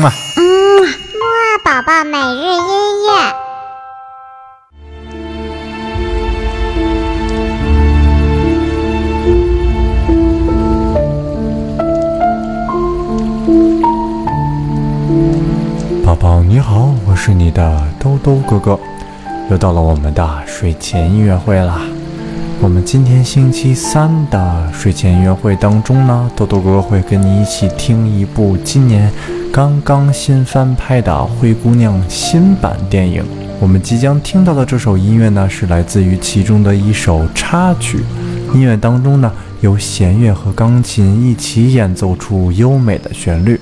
嘛。嗯，木二宝宝每日音乐。宝宝你好，我是你的兜兜哥哥，又到了我们的睡前音乐会啦。我们今天星期三的睡前音乐会当中呢，豆豆哥哥会跟你一起听一部今年刚刚新翻拍的《灰姑娘》新版电影。我们即将听到的这首音乐呢，是来自于其中的一首插曲。音乐当中呢，由弦乐和钢琴一起演奏出优美的旋律。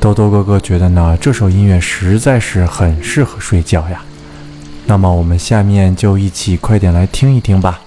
豆豆哥哥觉得呢，这首音乐实在是很适合睡觉呀。那么我们下面就一起快点来听一听吧。